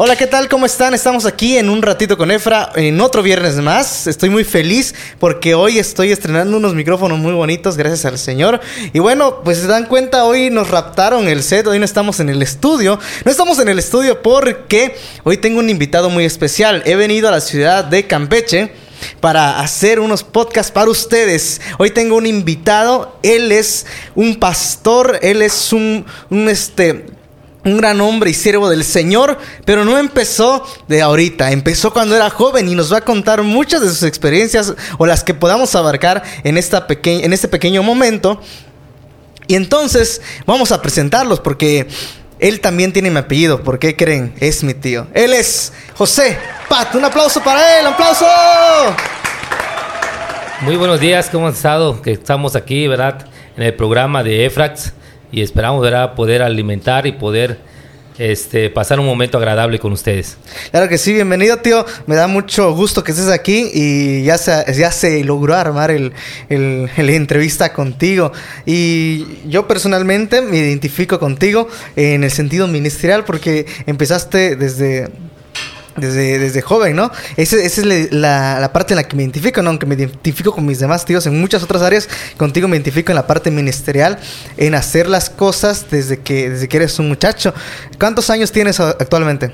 Hola, ¿qué tal? ¿Cómo están? Estamos aquí en un ratito con Efra, en otro viernes más. Estoy muy feliz porque hoy estoy estrenando unos micrófonos muy bonitos, gracias al Señor. Y bueno, pues se dan cuenta, hoy nos raptaron el set, hoy no estamos en el estudio. No estamos en el estudio porque hoy tengo un invitado muy especial. He venido a la ciudad de Campeche para hacer unos podcasts para ustedes. Hoy tengo un invitado, él es un pastor, él es un, un este un gran hombre y siervo del Señor, pero no empezó de ahorita, empezó cuando era joven y nos va a contar muchas de sus experiencias o las que podamos abarcar en, esta en este pequeño momento. Y entonces vamos a presentarlos porque él también tiene mi apellido, ¿por qué creen? Es mi tío. Él es José Pat, un aplauso para él, un aplauso. Muy buenos días, ¿cómo han estado? Que estamos aquí, ¿verdad? En el programa de EFRAX y esperamos ¿verdad? poder alimentar y poder este, pasar un momento agradable con ustedes. Claro que sí, bienvenido tío, me da mucho gusto que estés aquí y ya se, ya se logró armar el, el, el entrevista contigo. Y yo personalmente me identifico contigo en el sentido ministerial porque empezaste desde desde, desde joven, ¿no? Esa, es la, parte en la que me identifico, ¿no? Aunque me identifico con mis demás tíos en muchas otras áreas, contigo me identifico en la parte ministerial, en hacer las cosas desde que, desde que eres un muchacho. ¿Cuántos años tienes actualmente?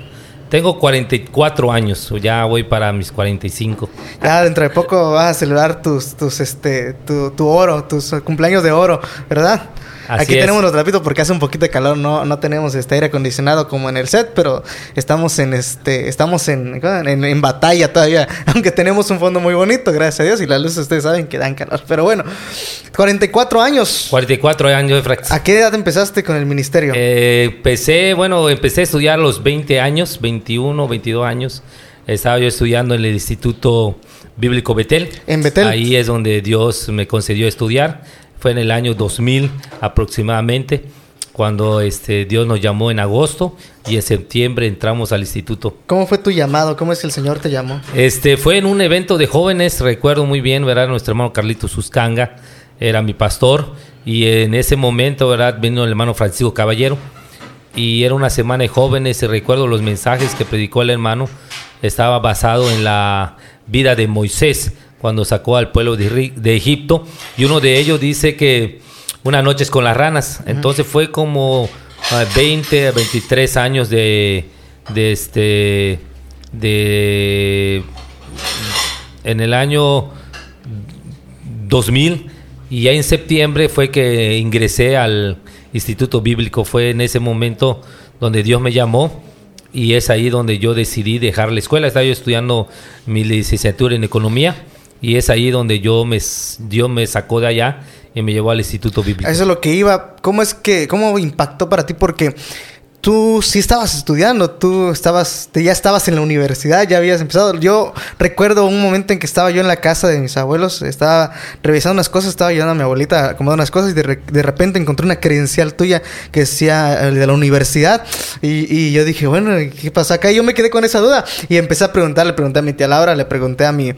Tengo 44 años, ya voy para mis 45. Ya dentro de poco vas a celebrar tus, tus, este, tu, tu oro, tus cumpleaños de oro, ¿verdad? Aquí tenemos los trapitos porque hace un poquito de calor, no, no tenemos este aire acondicionado como en el set, pero estamos en este, estamos en, en, batalla todavía, aunque tenemos un fondo muy bonito, gracias a Dios, y las luces ustedes saben que dan calor. Pero bueno, 44 años. 44 años de fracción. ¿A qué edad empezaste con el ministerio? Eh, empecé, bueno, empecé a estudiar a los 20 años, 21, 22 años. Estaba yo estudiando en el Instituto Bíblico Betel. En Betel. Ahí es donde Dios me concedió estudiar fue en el año 2000 aproximadamente, cuando este, Dios nos llamó en agosto y en septiembre entramos al instituto. ¿Cómo fue tu llamado? ¿Cómo es que el Señor te llamó? Este, fue en un evento de jóvenes, recuerdo muy bien, ¿verdad? Nuestro hermano Carlito Suscanga era mi pastor y en ese momento, ¿verdad? Vino el hermano Francisco Caballero y era una semana de jóvenes y recuerdo los mensajes que predicó el hermano, estaba basado en la vida de Moisés cuando sacó al pueblo de, Egipto. Y uno de ellos dice que una noche es con las ranas. Entonces fue como 20 a 23 años de, de este de en el año 2000 y ya en septiembre fue que ingresé al Instituto Bíblico. Fue en ese momento donde Dios me llamó y es ahí donde yo decidí dejar la escuela. Estaba yo estudiando mi licenciatura en economía y es ahí donde yo me, Dios me sacó de allá y me llevó al Instituto Bíblico. Eso es lo que iba. ¿Cómo es que, cómo impactó para ti? Porque tú sí estabas estudiando, tú estabas, ya estabas en la universidad, ya habías empezado. Yo recuerdo un momento en que estaba yo en la casa de mis abuelos, estaba revisando unas cosas, estaba ayudando a mi abuelita a acomodar unas cosas y de, de repente encontré una credencial tuya que decía de la universidad y, y, yo dije, bueno, ¿qué pasa acá? Y yo me quedé con esa duda y empecé a preguntar, le pregunté a mi tía Laura, le pregunté a mi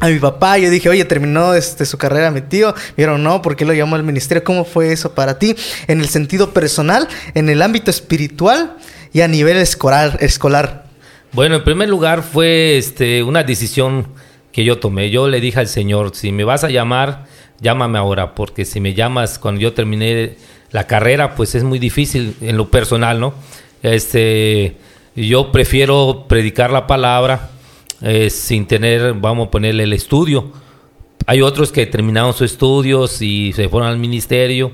a mi papá. Yo dije, oye, terminó este, su carrera mi tío. Pero no, ¿por qué lo llamó al ministerio? ¿Cómo fue eso para ti? En el sentido personal, en el ámbito espiritual y a nivel escolar. escolar. Bueno, en primer lugar fue este, una decisión que yo tomé. Yo le dije al Señor, si me vas a llamar, llámame ahora, porque si me llamas cuando yo terminé la carrera, pues es muy difícil en lo personal, ¿no? Este, yo prefiero predicar la palabra, eh, sin tener, vamos a ponerle el estudio. Hay otros que terminaron sus estudios y se fueron al ministerio,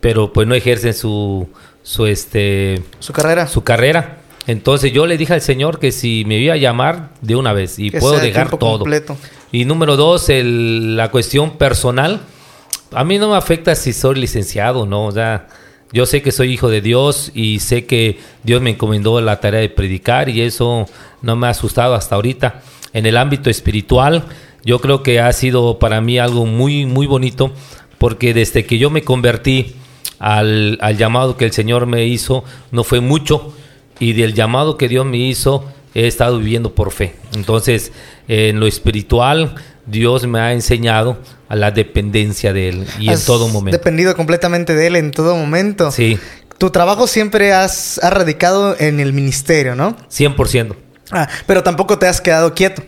pero pues no ejercen su, su, este, su carrera. Su carrera. Entonces yo le dije al Señor que si me iba a llamar de una vez y puedo dejar todo. Y número dos, el, la cuestión personal. A mí no me afecta si soy licenciado, ¿no? O sea, yo sé que soy hijo de Dios y sé que Dios me encomendó la tarea de predicar y eso no me ha asustado hasta ahorita. En el ámbito espiritual, yo creo que ha sido para mí algo muy, muy bonito porque desde que yo me convertí al, llamado que el Señor me hizo, no fue mucho y del llamado que Dios me hizo, he estado viviendo por fe. Entonces, en lo espiritual, Dios me ha enseñado a la dependencia de Él y en todo momento. Dependido completamente de Él en todo momento. Sí. tu trabajo siempre has, radicado en el ministerio, ¿no? 100%. Ah, pero tampoco te has quedado quieto.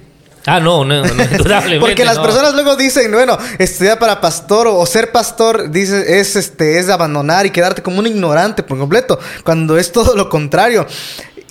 Ah, no, no, no indudablemente. Porque las personas luego dicen, bueno, estudiar para pastor o, ser pastor dice, es este es abandonar y quedarte como un ignorante por completo, cuando es todo lo contrario.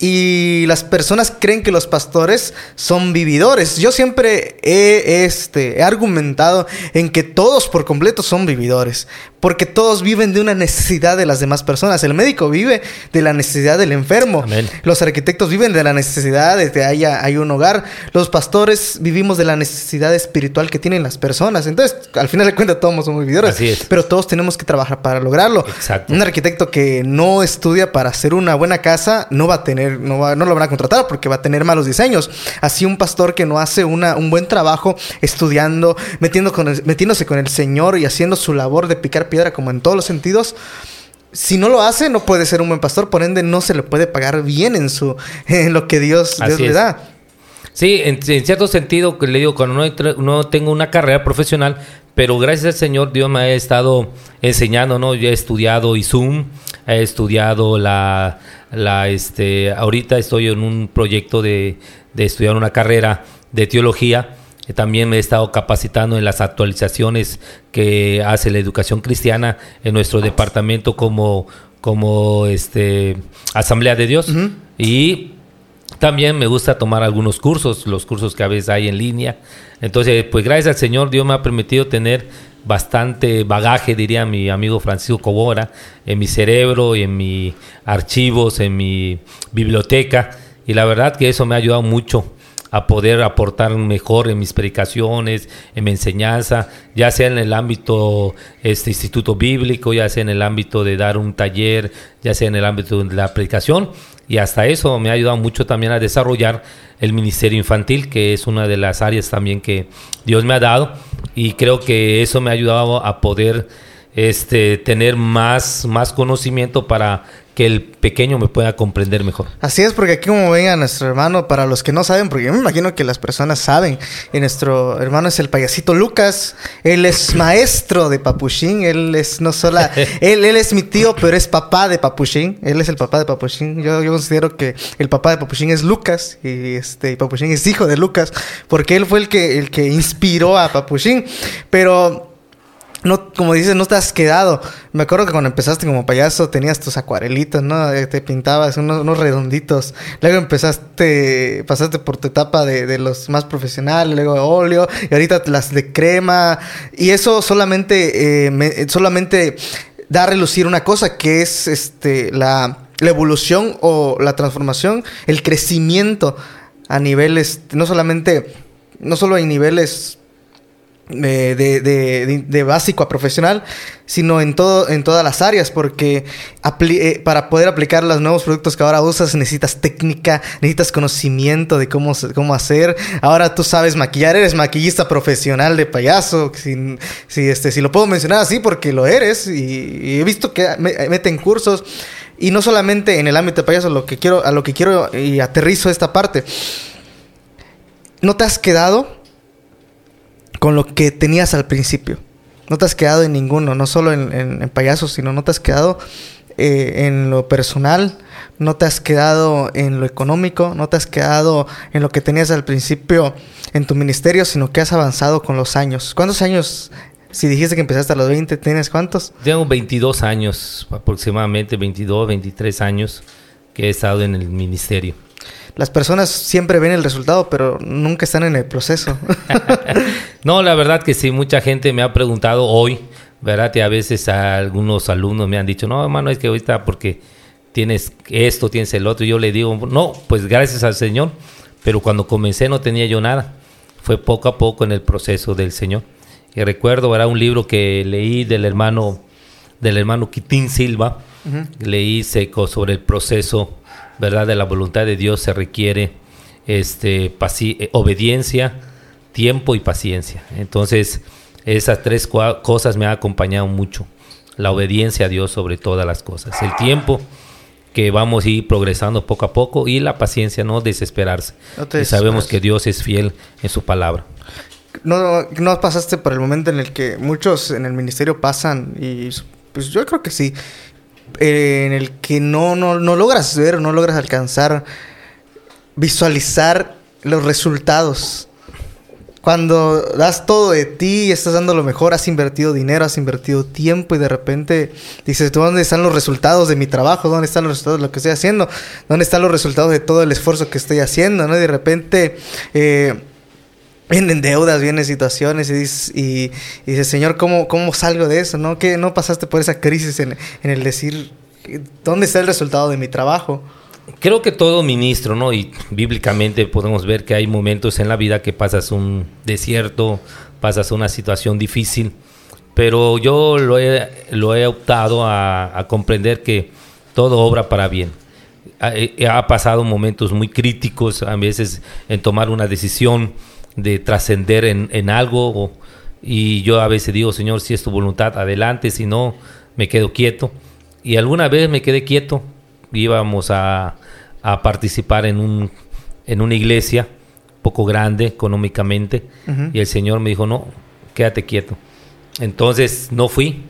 Y las personas creen que los pastores son vividores. Yo siempre he, este, he argumentado en que todos por completo son vividores porque todos viven de una necesidad de las demás personas. El médico vive de la necesidad del enfermo. Los arquitectos viven de la necesidad de que haya, hay un hogar. Los pastores vivimos de la necesidad espiritual que tienen las personas. Entonces, al final de cuentas, todos somos vividores. Así es. Pero todos tenemos que trabajar para lograrlo. Exacto. Un arquitecto que no estudia para hacer una buena casa no va a tener, no, va, no lo van a contratar porque va a tener malos diseños. Así un pastor que no hace una, un buen trabajo estudiando, metiendo con metiéndose con el Señor y haciendo su labor de picar piedra como en todos los sentidos. Si no lo hace, no puede ser un buen pastor, por ende no se le puede pagar bien en su en lo que Dios, le da. Sí, en, cierto sentido, le digo, cuando no, tengo una carrera profesional, pero gracias al Señor Dios me ha estado enseñando, ¿no? Yo he estudiado Zoom, he estudiado la, la, este, ahorita estoy en un proyecto de, de estudiar una carrera de teología también me he estado capacitando en las actualizaciones que hace la educación cristiana en nuestro departamento como, como este, Asamblea de Dios. Y también me gusta tomar algunos cursos, los cursos que a veces hay en línea. Entonces, pues gracias al Señor, Dios me ha permitido tener bastante bagaje, diría mi amigo Francisco Cobora, en mi cerebro, en mis archivos, en mi biblioteca. Y la verdad que eso me ha ayudado mucho a poder aportar mejor en mis predicaciones, en mi enseñanza, ya sea en el ámbito este instituto bíblico, ya sea en el ámbito de dar un taller, ya sea en el ámbito de la predicación. Y hasta eso me ha ayudado mucho también a desarrollar el ministerio infantil, que es una de las áreas también que Dios me ha dado. Y creo que eso me ha ayudado a poder este tener más más conocimiento para que el pequeño me pueda comprender mejor. Así es, porque aquí como ven a nuestro hermano, para los que no saben, porque yo me imagino que las personas saben, y nuestro hermano es el payasito Lucas, él es maestro de Papuchín, él es no solo, él, él es mi tío, pero es papá de Papuchín, él es el papá de Papuchín, yo, yo considero que el papá de Papuchín es Lucas, y este, Papuchín es hijo de Lucas, porque él fue el que, el que inspiró a Papuchín, pero no, como dices, no te has quedado. Me acuerdo que cuando empezaste como payaso tenías tus acuarelitos, ¿no? Eh, te pintabas unos, redonditos. Luego empezaste, pasaste por tu etapa de, los más profesionales, luego de óleo, y ahorita las de crema. Y eso solamente, eh, solamente da a relucir una cosa, que es este, la, la evolución o la transformación, el crecimiento a niveles, no solamente, no solo hay niveles de, de, de, básico a profesional, sino en, todo, en todas las áreas, porque eh, para poder aplicar los nuevos productos que ahora usas necesitas técnica, necesitas conocimiento de cómo, cómo hacer. Ahora tú sabes maquillar, eres maquillista profesional de payaso, si, este, si lo puedo mencionar así porque lo eres, y, he visto que meten cursos, y no solamente en el ámbito de payaso, lo que quiero, a lo que quiero y aterrizo esta parte. ¿No te has quedado? Con lo que tenías al principio. No te has quedado en ninguno, no solo en, payasos, sino no te has quedado eh, en lo personal, no te has quedado en lo económico, no te has quedado en lo que tenías al principio en tu ministerio, sino que has avanzado con los años. ¿Cuántos años si dijiste que empezaste a los 20, ¿tienes cuántos? Tengo 22 años, aproximadamente 22, 23 años que he estado en el ministerio las personas siempre ven el resultado, pero nunca están en el proceso. no, la verdad que sí, mucha gente me ha preguntado hoy, ¿verdad? Y a veces algunos alumnos me han dicho, no, hermano, es que ahorita porque tienes esto, tienes el otro. Y yo le digo, no, pues gracias al Señor, pero cuando comencé no tenía yo nada. Fue poco a poco en el proceso del Señor. Y recuerdo, era un libro que leí del hermano, del hermano Quitín Silva. Leí seco sobre el proceso ¿verdad? De la voluntad de Dios se requiere este, eh, obediencia, tiempo y paciencia. Entonces, esas tres cosas me han acompañado mucho. La obediencia a Dios sobre todas las cosas. El tiempo que vamos a ir progresando poco a poco y la paciencia, no desesperarse. sabemos que Dios es fiel en su palabra. No, no pasaste por el momento en el que muchos en el ministerio pasan y pues yo creo que sí eh, en el que no, no, no logras ver, no logras alcanzar, visualizar los resultados. Cuando das todo de ti, estás dando lo mejor, has invertido dinero, has invertido tiempo y de repente dices, ¿dónde están los resultados de mi trabajo? ¿Dónde están los resultados de lo que estoy haciendo? ¿Dónde están los resultados de todo el esfuerzo que estoy haciendo? ¿no? Y de repente eh, vienen deudas, vienen situaciones y dices, y, dices Señor, ¿cómo, ¿cómo salgo de eso? ¿No? ¿Qué no pasaste por esa crisis en, en el decir, ¿dónde está el resultado de mi trabajo? Creo que todo ministro, ¿no? Y bíblicamente podemos ver que hay momentos en la vida que pasas un desierto, pasas una situación difícil, pero yo lo he, lo he optado a, comprender que todo obra para bien. Ha, pasado momentos muy críticos, a veces en tomar una decisión de trascender en, en, algo, y yo a veces digo, Señor, si es tu voluntad, adelante, si no, me quedo quieto. Y alguna vez me quedé quieto, íbamos a, a participar en, un, en una iglesia poco grande económicamente y el Señor me dijo, no, quédate quieto. Entonces no fui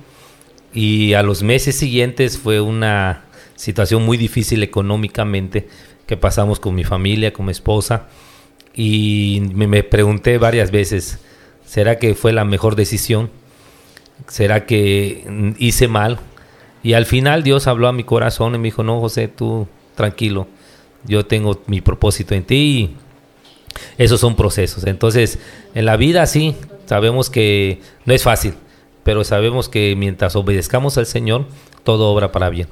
y a los meses siguientes fue una situación muy difícil económicamente que pasamos con mi familia, con mi esposa y me, pregunté varias veces, ¿será que fue la mejor decisión? ¿Será que hice mal? Y al final Dios habló a mi corazón y me dijo, no, José, tú tranquilo, yo tengo mi propósito en ti y esos son procesos. Entonces, en la vida sí, sabemos que no es fácil, pero sabemos que mientras obedezcamos al Señor, todo obra para bien.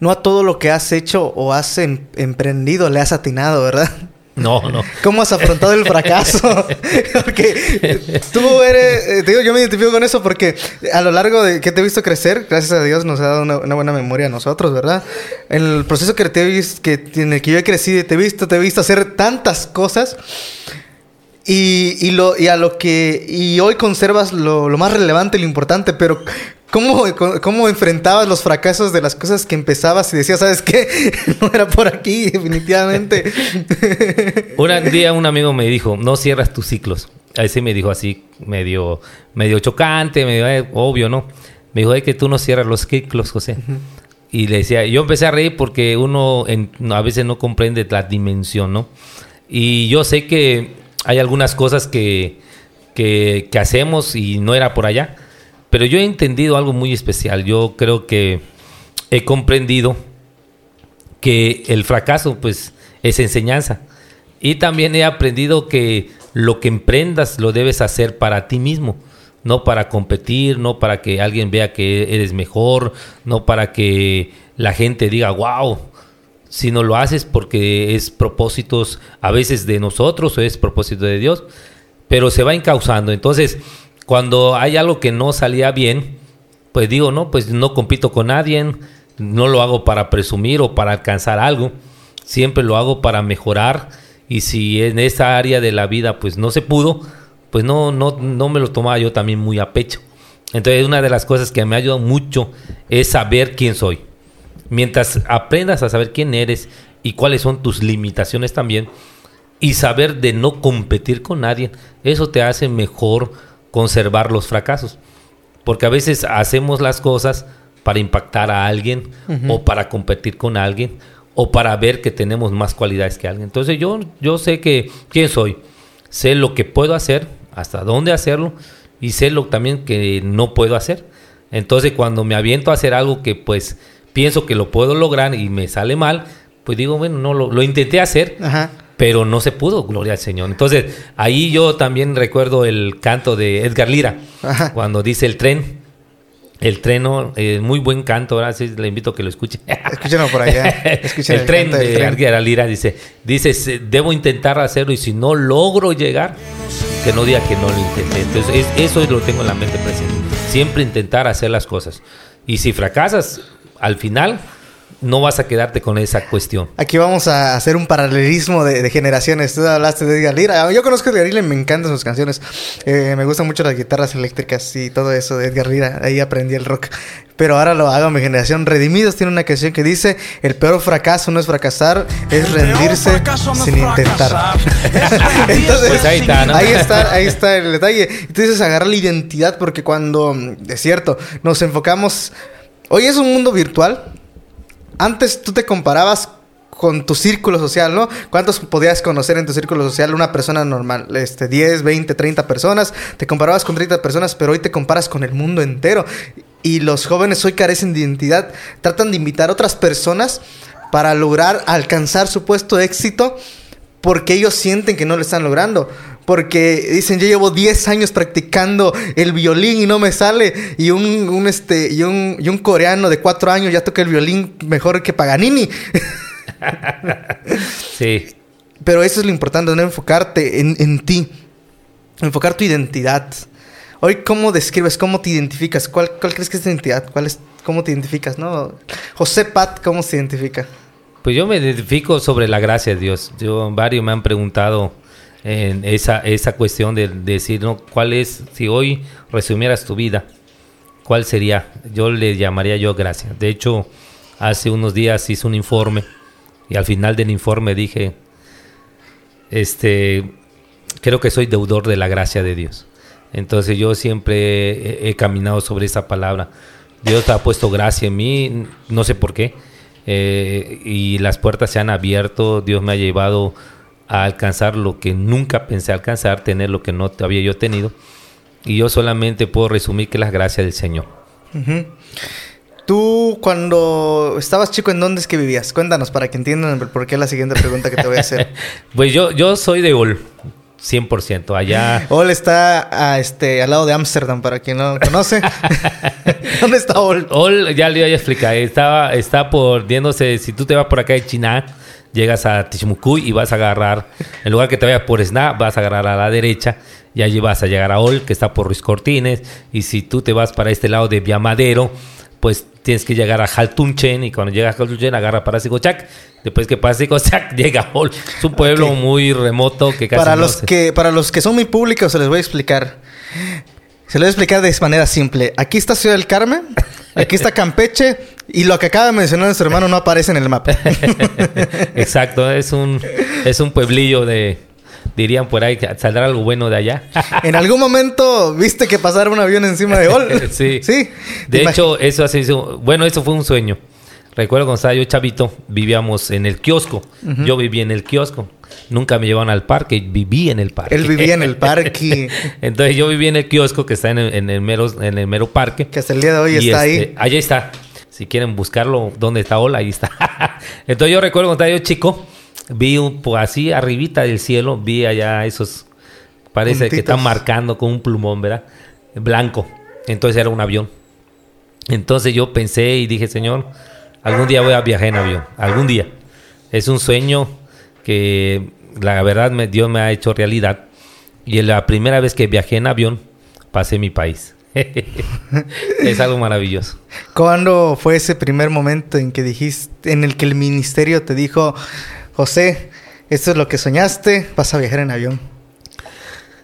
No a todo lo que has hecho o has em-, emprendido le has atinado, ¿verdad? No, no. ¿Cómo has afrontado el fracaso? porque tú eres, eh, te digo, yo me identifico con eso porque a lo largo de que te he visto crecer, gracias a Dios nos ha dado una, buena memoria a nosotros, ¿verdad? En el proceso que te he visto, que, en el que yo he crecido y te he visto, te he visto hacer tantas cosas y, y, lo, y a lo que, y hoy conservas lo, lo más relevante, lo importante, pero ¿Cómo, ¿Cómo, enfrentabas los fracasos de las cosas que empezabas y decías, ¿sabes qué? No era por aquí, definitivamente. un día un amigo me dijo, no cierras tus ciclos. Así me dijo así, medio, medio chocante, medio eh, obvio, ¿no? Me dijo, es que tú no cierras los ciclos, José. Y le decía, yo empecé a reír porque uno a veces no comprende la dimensión, ¿no? Y yo sé que hay algunas cosas que, que, que hacemos y no era por allá pero yo he entendido algo muy especial. Yo creo que he comprendido que el fracaso, pues, es enseñanza. Y también he aprendido que lo que emprendas lo debes hacer para ti mismo, no para competir, no para que alguien vea que eres mejor, no para que la gente diga, wow, sino lo haces porque es propósitos a veces de nosotros o es propósito de Dios, pero se va encauzando. Entonces, cuando hay algo que no salía bien, pues digo, no, pues no compito con nadie, no lo hago para presumir o para alcanzar algo, siempre lo hago para mejorar y si en esa área de la vida pues no se pudo, pues no, no, no me lo tomaba yo también muy a pecho. Entonces una de las cosas que me ha ayudado mucho es saber quién soy. Mientras aprendas a saber quién eres y cuáles son tus limitaciones también, y saber de no competir con nadie, eso te hace mejor conservar los fracasos. Porque a veces hacemos las cosas para impactar a alguien o para competir con alguien o para ver que tenemos más cualidades que alguien. Entonces yo, yo sé que quién soy, sé lo que puedo hacer, hasta dónde hacerlo y sé lo también que no puedo hacer. Entonces cuando me aviento a hacer algo que pues pienso que lo puedo lograr y me sale mal, pues digo, bueno, no lo, lo intenté hacer, Ajá pero no se pudo, gloria al Señor. Entonces, ahí yo también recuerdo el canto de Edgar Lira, cuando dice el tren. El tren, eh, muy buen canto, ahora sí le invito a que lo escuche. Escúchenlo por allá. el, tren de Edgar Lira dice, dice, debo intentar hacerlo y si no logro llegar, que no diga que no lo intenté. Entonces, eso lo tengo en la mente presente. Siempre intentar hacer las cosas. Y si fracasas, al final no vas a quedarte con esa cuestión. Aquí vamos a hacer un paralelismo de, generaciones. Tú hablaste de Edgar Lira. Yo conozco a Edgar Lira y me encantan sus canciones. Eh, me gustan mucho las guitarras eléctricas y todo eso de Edgar Lira. Ahí aprendí el rock. Pero ahora lo hago mi generación. Redimidos tiene una canción que dice: El peor fracaso no es fracasar, es rendirse sin intentar. Entonces, pues ahí está, ¿no? Ahí está, ahí está el detalle. Entonces, agarrar la identidad porque cuando, es cierto, nos enfocamos. Hoy es un mundo virtual antes tú te comparabas con tu círculo social, ¿no? ¿Cuántos podías conocer en tu círculo social una persona normal? Este, 10, 20, 30 personas. Te comparabas con 30 personas, pero hoy te comparas con el mundo entero. Y los jóvenes hoy carecen de identidad. Tratan de invitar a otras personas para lograr alcanzar su puesto de éxito porque ellos sienten que no lo están logrando. Porque dicen, yo llevo 10 años practicando el violín y no me sale. Y un, este, y un, y un coreano de 4 años ya toca el violín mejor que Paganini. sí. Pero eso es lo importante, no enfocarte en, en ti. Enfocar tu identidad. Hoy, ¿cómo describes? ¿Cómo te identificas? ¿Cuál, cuál crees que es tu identidad? ¿Cuál es, ¿Cómo te identificas? ¿no? José Pat, ¿cómo se identifica? Pues yo me identifico sobre la gracia de Dios. Yo, varios me han preguntado en esa, esa cuestión de, decir, ¿no? ¿Cuál es, si hoy resumieras tu vida, cuál sería? Yo le llamaría yo gracia. De hecho, hace unos días hice un informe y al final del informe dije, este, creo que soy deudor de la gracia de Dios. Entonces yo siempre he, caminado sobre esa palabra. Dios ha puesto gracia en mí, no sé por qué, eh, y las puertas se han abierto, Dios me ha llevado a alcanzar lo que nunca pensé alcanzar, tener lo que no había yo tenido, y yo solamente puedo resumir que es la gracia del Señor. Tú cuando estabas chico, ¿en dónde es que vivías? Cuéntanos para que entiendan por qué la siguiente pregunta que te voy a hacer. pues yo, yo soy de Ol. 100%. Allá. Ol está a, este, al lado de Ámsterdam, para quien no conoce. ¿Dónde está Ol? Ol, ya le voy a explicar. Estaba, está por, viéndose, si tú te vas por acá de China, llegas a Tichumucuy y vas a agarrar, en lugar que te vayas por Sna, vas a agarrar a la derecha y allí vas a llegar a Ol, que está por Ruiz Cortines. Y si tú te vas para este lado de Viamadero, pues tienes que llegar a Haltunchen y cuando llegas a Haltunchen agarra para Sigochak. Después que pasa Sigochak llega a Hol. Es un pueblo muy remoto que casi para los que Para los que son muy públicos se les voy a explicar. Se les voy a explicar de manera simple. Aquí está Ciudad del Carmen, aquí está Campeche y lo que acaba de mencionar nuestro hermano no aparece en el mapa. Exacto, es un, es un pueblillo de, dirían por ahí que saldrá algo bueno de allá. en algún momento viste que pasara un avión encima de Ol. sí. Sí. De hecho, eso así, bueno, eso fue un sueño. Recuerdo cuando estaba yo chavito, vivíamos en el kiosco. Yo vivía en el kiosco. Nunca me llevaban al parque, viví en el parque. Él vivía en el parque. Entonces yo vivía en el kiosco que está en el, mero, en el mero parque. Que hasta el día de hoy está ahí. Este, allá está. Si quieren buscarlo, ¿dónde está Ola? Ahí está. Entonces yo recuerdo cuando estaba yo chico, vi un, pues, así arribita del cielo, vi allá esos, parece que están marcando con un plumón, ¿verdad? Blanco. Entonces era un avión. Entonces yo pensé y dije, Señor, algún día voy a viajar en avión, algún día. Es un sueño que la verdad me, Dios me ha hecho realidad. Y la primera vez que viajé en avión, pasé mi país. es algo maravilloso. ¿Cuándo fue ese primer momento en que dijiste, en el que el ministerio te dijo, José, esto es lo que soñaste, vas a viajar en avión.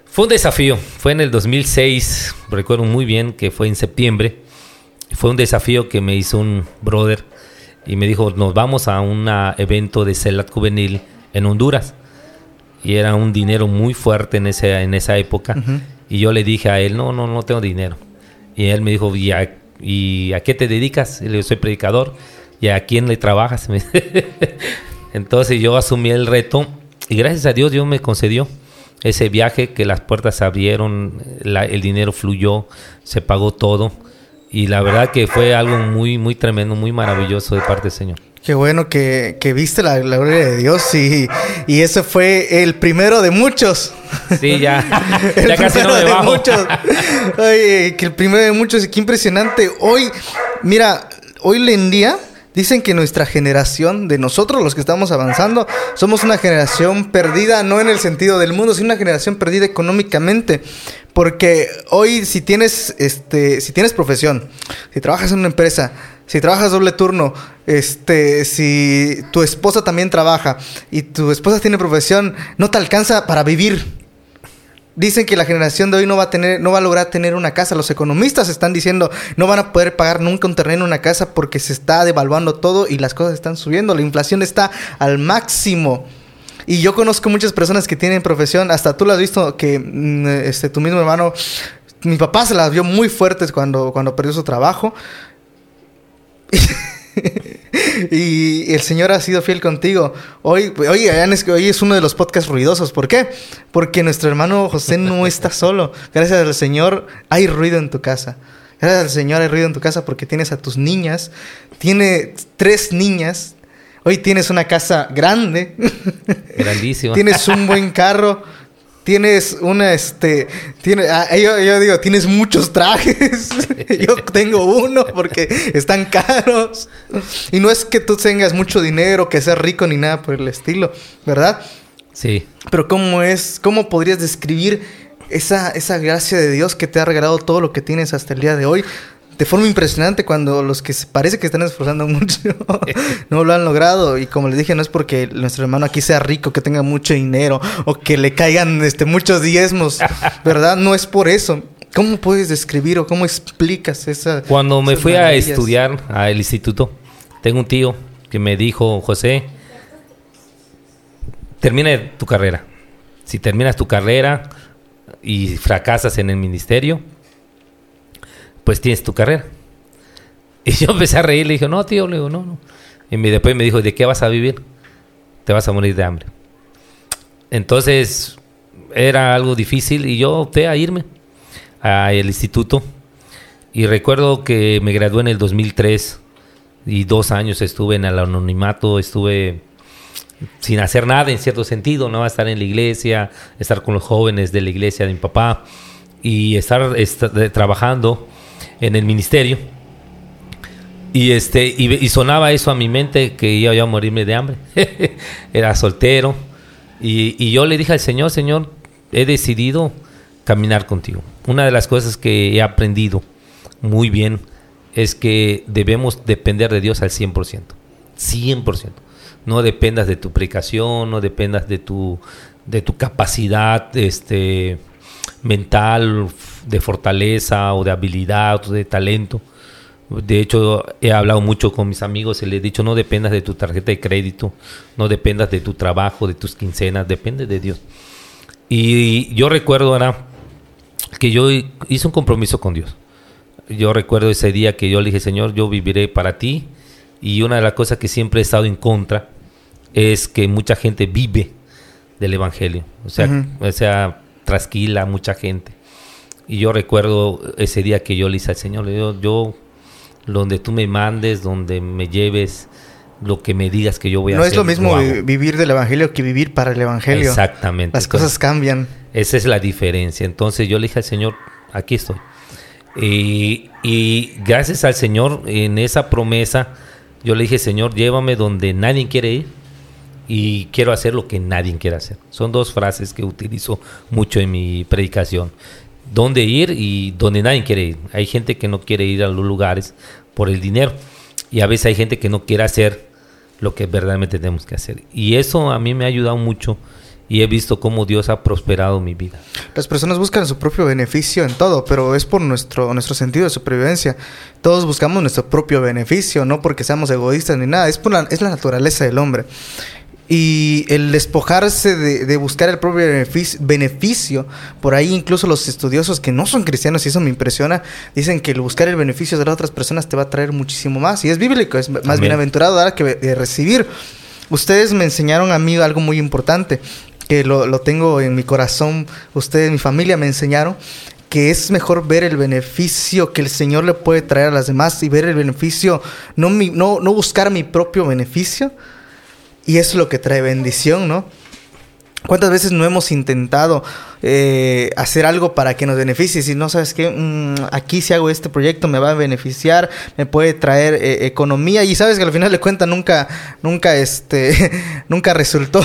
Fue un desafío, fue en el 2006, recuerdo muy bien que fue en septiembre. Fue un desafío que me hizo un brother y me dijo, nos vamos a un evento de CELAT juvenil en Honduras. Y era un dinero muy fuerte en, ese, en esa época. Y yo le dije a él, no, no, no tengo dinero. Y él me dijo, ¿y a, y a qué te dedicas? Y le soy predicador. ¿Y a quién le trabajas? Entonces yo asumí el reto y gracias a Dios Dios me concedió ese viaje que las puertas se abrieron, el dinero fluyó, se pagó todo y la verdad que fue algo muy, muy tremendo, muy maravilloso de parte del Señor. Qué bueno que, viste la, gloria de Dios y, y, ese fue el primero de muchos. Sí, ya, ya casi no me de muchos. Que el primero de muchos, qué impresionante. Hoy, mira, hoy en día Dicen que nuestra generación, de nosotros los que estamos avanzando, somos una generación perdida, no en el sentido del mundo, sino una generación perdida económicamente. Porque hoy si tienes, este, si tienes profesión, si trabajas en una empresa, si trabajas doble turno, este, si tu esposa también trabaja y tu esposa tiene profesión, no te alcanza para vivir. Dicen que la generación de hoy no va a tener, no va a lograr tener una casa. Los economistas están diciendo no van a poder pagar nunca un terreno, una casa, porque se está devaluando todo y las cosas están subiendo. La inflación está al máximo. Y yo conozco muchas personas que tienen profesión, hasta tú lo has visto que mm, este, tu mismo hermano, mi papá se las vio muy fuertes cuando, cuando perdió su trabajo. y el Señor ha sido fiel contigo. Hoy, hoy, hoy es uno de los podcasts ruidosos. ¿Por qué? Porque nuestro hermano José no está solo. Gracias al Señor hay ruido en tu casa. Gracias al Señor hay ruido en tu casa porque tienes a tus niñas. Tiene tres niñas. Hoy tienes una casa grande. Grandísima. tienes un buen carro tienes una, este, tiene, ah, yo, digo, tienes muchos trajes. yo tengo uno porque están caros. Y no es que tú tengas mucho dinero, que seas rico ni nada por el estilo, ¿verdad? Sí. Pero ¿cómo es, cómo podrías describir esa, esa gracia de Dios que te ha regalado todo lo que tienes hasta el día de hoy? De forma impresionante cuando los que parece que están esforzando mucho no lo han logrado. Y como les dije, no es porque nuestro hermano aquí sea rico, que tenga mucho dinero o que le caigan este, muchos diezmos, ¿verdad? No es por eso. ¿Cómo puedes describir o cómo explicas esa... Cuando me fui a estudiar al instituto, tengo un tío que me dijo, José, termina tu carrera. Si terminas tu carrera y fracasas en el ministerio, pues tienes tu carrera. Y yo empecé a reír, le dije, no, tío, le digo, no, no. Y después me dijo, ¿de qué vas a vivir? Te vas a morir de hambre. Entonces, era algo difícil y yo opté a irme al instituto. Y recuerdo que me gradué en el 2003 y dos años estuve en el anonimato, estuve sin hacer nada en cierto sentido, no estar en la iglesia, estar con los jóvenes de la iglesia de mi papá y estar, estar trabajando en el ministerio. Y, este, y, sonaba eso a mi mente que iba a morirme de hambre. Era soltero. Y, yo le dije al Señor, Señor, he decidido caminar contigo. Una de las cosas que he aprendido muy bien es que debemos depender de Dios al 100%. 100%. No dependas de tu predicación, no dependas de tu, de tu capacidad este, mental, de fortaleza o de habilidad o de talento. De hecho, he hablado mucho con mis amigos y les he dicho, no dependas de tu tarjeta de crédito, no dependas de tu trabajo, de tus quincenas, depende de Dios. Y yo recuerdo ahora que yo hice un compromiso con Dios. Yo recuerdo ese día que yo le dije, Señor, yo viviré para ti. Y una de las cosas que siempre he estado en contra es que mucha gente vive del Evangelio. O sea, o sea trasquila mucha gente. Y yo recuerdo ese día que yo le hice al Señor, le digo, yo, donde tú me mandes, donde me lleves, lo que me digas que yo voy a hacer. No es lo mismo vivir del Evangelio que vivir para el Evangelio. Exactamente. Las cosas cambian. Esa es la diferencia. Entonces yo le dije al Señor, aquí estoy. Y, y gracias al Señor en esa promesa, yo le dije, Señor, llévame donde nadie quiere ir y quiero hacer lo que nadie quiere hacer. Son dos frases que utilizo mucho en mi predicación dónde ir y donde nadie quiere ir. Hay gente que no quiere ir a los lugares por el dinero y a veces hay gente que no quiere hacer lo que verdaderamente tenemos que hacer. Y eso a mí me ha ayudado mucho y he visto cómo Dios ha prosperado mi vida. Las personas buscan su propio beneficio en todo, pero es por nuestro, nuestro sentido de supervivencia. Todos buscamos nuestro propio beneficio, no porque seamos egoístas ni nada, es, por es la naturaleza del hombre. Y el despojarse de, buscar el propio beneficio, por ahí incluso los estudiosos que no son cristianos, y eso me impresiona, dicen que el buscar el beneficio de las otras personas te va a traer muchísimo más. Y es bíblico, es más bienaventurado dar que recibir. Ustedes me enseñaron a mí algo muy importante, que lo, lo tengo en mi corazón, ustedes, mi familia me enseñaron, que es mejor ver el beneficio que el Señor le puede traer a las demás y ver el beneficio, no, mi, no, no buscar mi propio beneficio, y eso es lo que trae bendición, ¿no? ¿Cuántas veces no hemos intentado eh, hacer algo para que nos beneficie? Si no sabes que mm, aquí si hago este proyecto me va a beneficiar, me puede traer eh, economía y sabes que al final de cuentas nunca, nunca, este, nunca resultó.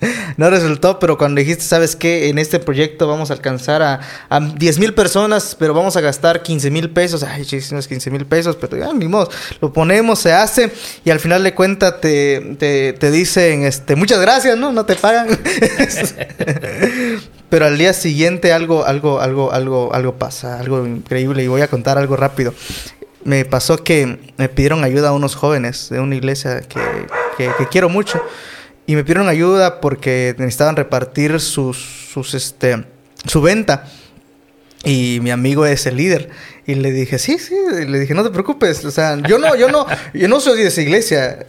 no resultó, pero cuando dijiste, ¿sabes qué? En este proyecto vamos a alcanzar a, a 10 mil personas, pero vamos a gastar 15 mil pesos. Ay, es 15 mil pesos, pero ya, ni modo. Lo ponemos, se hace y al final de cuentas te, te, dicen, este, muchas gracias, ¿no? No te pagan. pero al día siguiente algo, algo, algo, algo, algo pasa, algo increíble y voy a contar algo rápido. Me pasó que me pidieron ayuda a unos jóvenes de una iglesia que, que quiero mucho y me pidieron ayuda porque necesitaban repartir sus, sus este, su venta. Y mi amigo es el líder. Y le dije, sí, sí. Y le dije, no te preocupes. O sea, yo no, yo no, yo no soy de esa iglesia.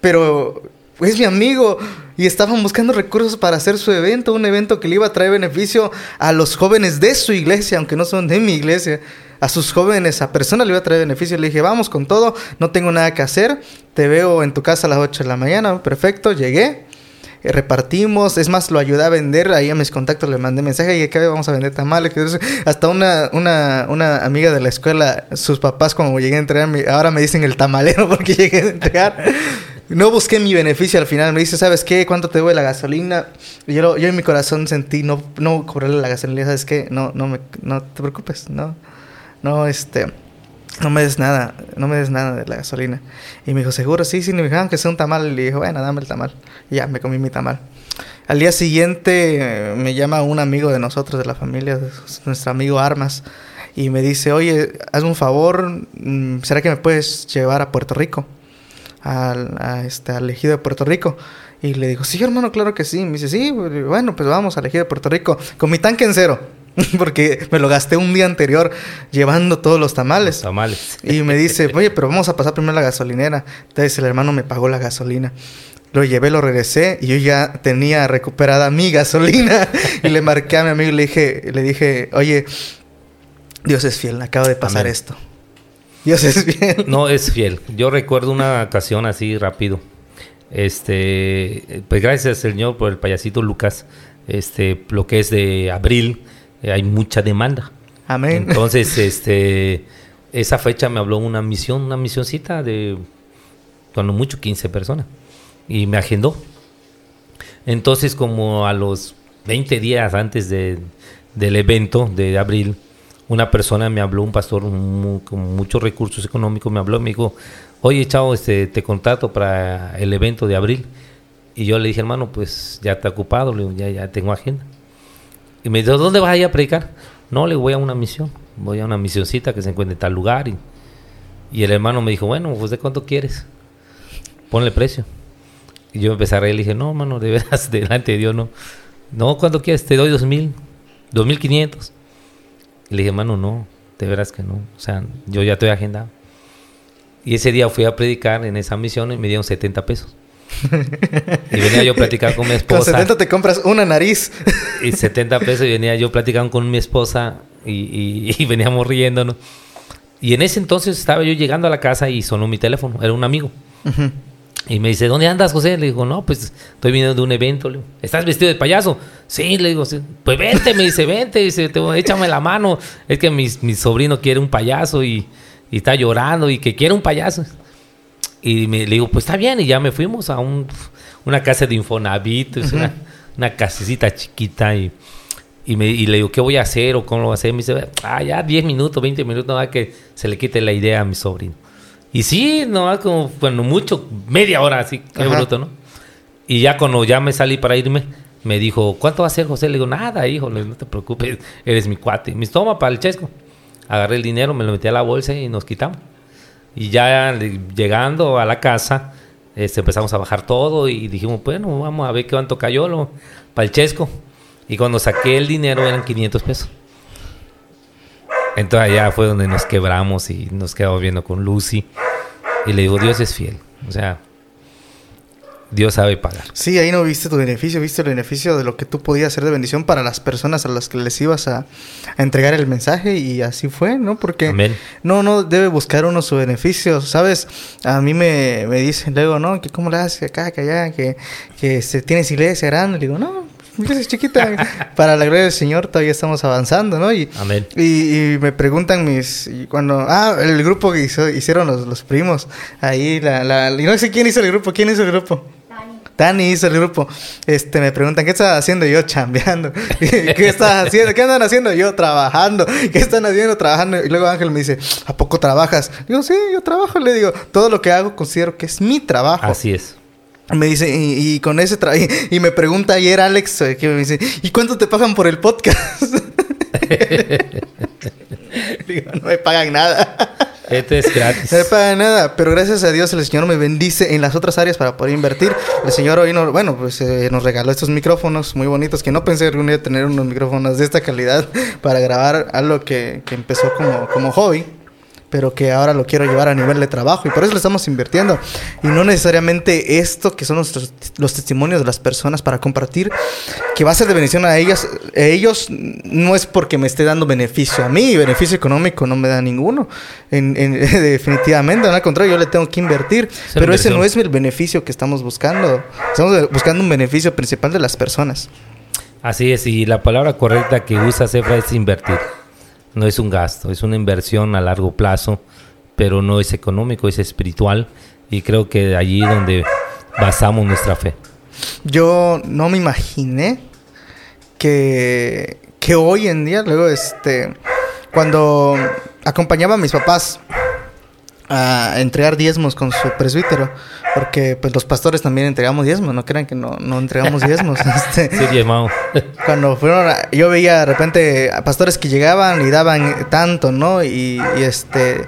Pero es mi amigo. Y estaban buscando recursos para hacer su evento. Un evento que le iba a traer beneficio a los jóvenes de su iglesia, aunque no son de mi iglesia. A sus jóvenes, a personas le iba a traer beneficio. Le dije, vamos con todo. No tengo nada que hacer. Te veo en tu casa a las 8 de la mañana. Perfecto, llegué. Eh, repartimos, es más, lo ayudé a vender, ahí a mis contactos le mandé mensaje y que vamos a vender tamales. Hasta una, una, una amiga de la escuela, sus papás cuando llegué a entregar, ahora me dicen el tamalero porque llegué a entregar. No busqué mi beneficio al final. Me dice, ¿sabes qué? ¿Cuánto te debo la gasolina? Y yo, yo en mi corazón sentí no, no cobrarle la gasolina. ¿Sabes qué? No, no, me, no te preocupes. No, no, este no me des nada, no me des nada de la gasolina. Y me dijo, seguro, sí, sí, me dijeron que sea un tamal. Y le dije, bueno, dame el tamal. Y ya, me comí mi tamal. Al día siguiente eh, me llama un amigo de nosotros, de la familia, nuestro amigo Armas, y me dice, oye, haz un favor, mm, ¿será que me puedes llevar a Puerto Rico? Al, a este, al ejido de Puerto Rico. Y le digo, sí, hermano, claro que sí. Me dice, sí, bueno, pues vamos al ejido de Puerto Rico, con mi tanque en cero. porque me lo gasté un día anterior llevando todos los tamales. tamales. Y me dice, oye, pero vamos a pasar primero la gasolinera. Entonces el hermano me pagó la gasolina. Lo llevé, lo regresé y yo ya tenía recuperada mi gasolina. y le marqué a mi amigo y le dije, le dije, oye, Dios es fiel, acaba de pasar esto. Dios es fiel. No, es fiel. Yo recuerdo una ocasión así rápido. Este, pues gracias Señor por el payasito Lucas. Este, lo que es de abril hay mucha demanda. Amén. Entonces, este, esa fecha me habló una misión, una misioncita de, cuando mucho, 15 personas. Y me agendó. Entonces, como a los 20 días antes de, del evento de abril, una persona me habló, un pastor con muchos recursos económicos, me habló, me dijo, oye, chavo, este, te contrato para el evento de abril. Y yo le dije, hermano, pues ya está ocupado, ya, ya tengo agenda. Y me dijo, ¿dónde vas a ir a predicar? No, le voy a una misión. Voy a una misioncita que se encuentra en tal lugar. Y, y el hermano me dijo, bueno, pues de cuánto quieres. Ponle precio. Y yo empecé a reír le dije, no, hermano, de veras, delante de Dios, no. No, ¿cuánto quieres? Te doy dos mil, dos mil quinientos. Y le dije, hermano, no, de veras que no. O sea, yo ya estoy agendado. Y ese día fui a predicar en esa misión y me dieron 70 pesos. Y venía yo a platicar con mi esposa. Con 70 te compras una nariz. y 70 pesos y venía yo platicando con mi esposa y, y, veníamos riéndonos. Y en ese entonces estaba yo llegando a la casa y sonó mi teléfono. Era un amigo. Y me dice, ¿dónde andas, José? Le digo, no, pues estoy viniendo de un evento. Le digo, ¿estás vestido de payaso? Sí, le digo, pues vente, me dice, vente, dice, échame la mano. Es que mi, mi sobrino quiere un payaso y, y, está llorando y que quiere un payaso. Y me, le digo, pues está bien. Y ya me fuimos a un, una casa de Infonavit, una, una casecita chiquita. Y, y, me, y le digo, ¿qué voy a hacer o cómo lo voy a hacer? Me dice, ah, ya 10 minutos, 20 minutos, nada que se le quite la idea a mi sobrino. Y sí, no, como, bueno, mucho, media hora así, qué bruto, ¿no? Y ya cuando ya me salí para irme, me dijo, ¿cuánto va a ser, José? Le digo, nada, hijo, no te preocupes, eres mi cuate. Me toma para el chesco. Agarré el dinero, me lo metí a la bolsa y nos quitamos. Y ya llegando a la casa, este, empezamos a bajar todo y dijimos, bueno, vamos a ver qué cuánto cayó lo, para el chesco. Y cuando saqué el dinero eran 500 pesos. Entonces allá fue donde nos quebramos y nos quedamos viendo con Lucy. Y le digo, Dios es fiel. O sea, Dios sabe pagar. Sí, ahí no viste tu beneficio, viste el beneficio de lo que tú podías hacer de bendición para las personas a las que les ibas a, entregar el mensaje y así fue, ¿no? Porque no, no debe buscar uno su beneficio, ¿sabes? A mí me, me dicen luego, ¿no? Que cómo le haces acá, que allá, que, que se tienes iglesia grande. Le digo, no, iglesia chiquita. para la gloria del Señor todavía estamos avanzando, ¿no? Y, y, me preguntan mis, y cuando, ah, el grupo que hizo, hicieron los, los primos, ahí, la, la, y no sé quién hizo el grupo, ¿quién hizo el grupo? Dani hizo el grupo. Este, me preguntan, ¿qué estás haciendo? Yo chambeando. ¿Qué estás haciendo? ¿Qué andan haciendo? Yo trabajando. ¿Qué están haciendo? Trabajando. Y luego Ángel me dice, ¿a poco trabajas? Digo, sí, yo trabajo. Le digo, todo lo que hago considero que es mi trabajo. Así es. Me dice, y, con ese trabajo, y, me pregunta ayer Alex, eh, que me dice, ¿y cuánto te pagan por el podcast? Digo, no me pagan nada. Este es gratis. No para nada, pero gracias a Dios el Señor me bendice en las otras áreas para poder invertir. El Señor hoy, nos, bueno, pues eh, nos regaló estos micrófonos muy bonitos que no pensé algún día tener unos micrófonos de esta calidad para grabar algo que, que empezó como, como hobby pero que ahora lo quiero llevar a nivel de trabajo y por eso le estamos invirtiendo. Y no necesariamente esto que son nuestros, los testimonios de las personas para compartir, que va a ser de bendición a ellas, a ellos no es porque me esté dando beneficio a mí, beneficio económico no me da ninguno, en, definitivamente, al contrario, yo le tengo que invertir, pero ese no es el beneficio que estamos buscando, estamos buscando un beneficio principal de las personas. Así es, y la palabra correcta que usa Cefra es invertir no es un gasto, es una inversión a largo plazo, pero no es económico, es espiritual y creo que de allí donde basamos nuestra fe. Yo no me imaginé que, que hoy en día, luego, este, cuando acompañaba a mis papás a entregar diezmos con su presbítero, porque pues los pastores también entregamos diezmos, no crean que no, no entregamos diezmos. este, sí, diezmado. cuando fueron, yo veía de repente a pastores que llegaban y daban tanto, ¿no? Y, este,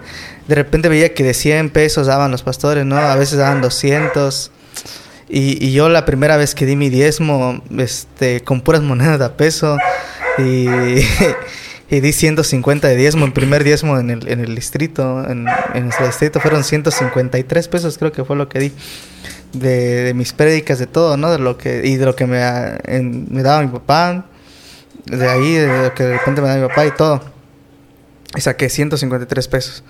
de repente veía que de 100 pesos daban los pastores, ¿no? A veces daban 200. Y, y yo la primera vez que di mi diezmo, este, con puras monedas de peso, y y di 150 de diezmo, el primer diezmo en el, en el distrito, en, en nuestro distrito fueron 153 pesos, creo que fue lo que di. De, mis prédicas, de todo, ¿no? De lo que, y de lo que me, me daba mi papá, de ahí, de lo que de repente me daba mi papá y todo. Y saqué 153 pesos.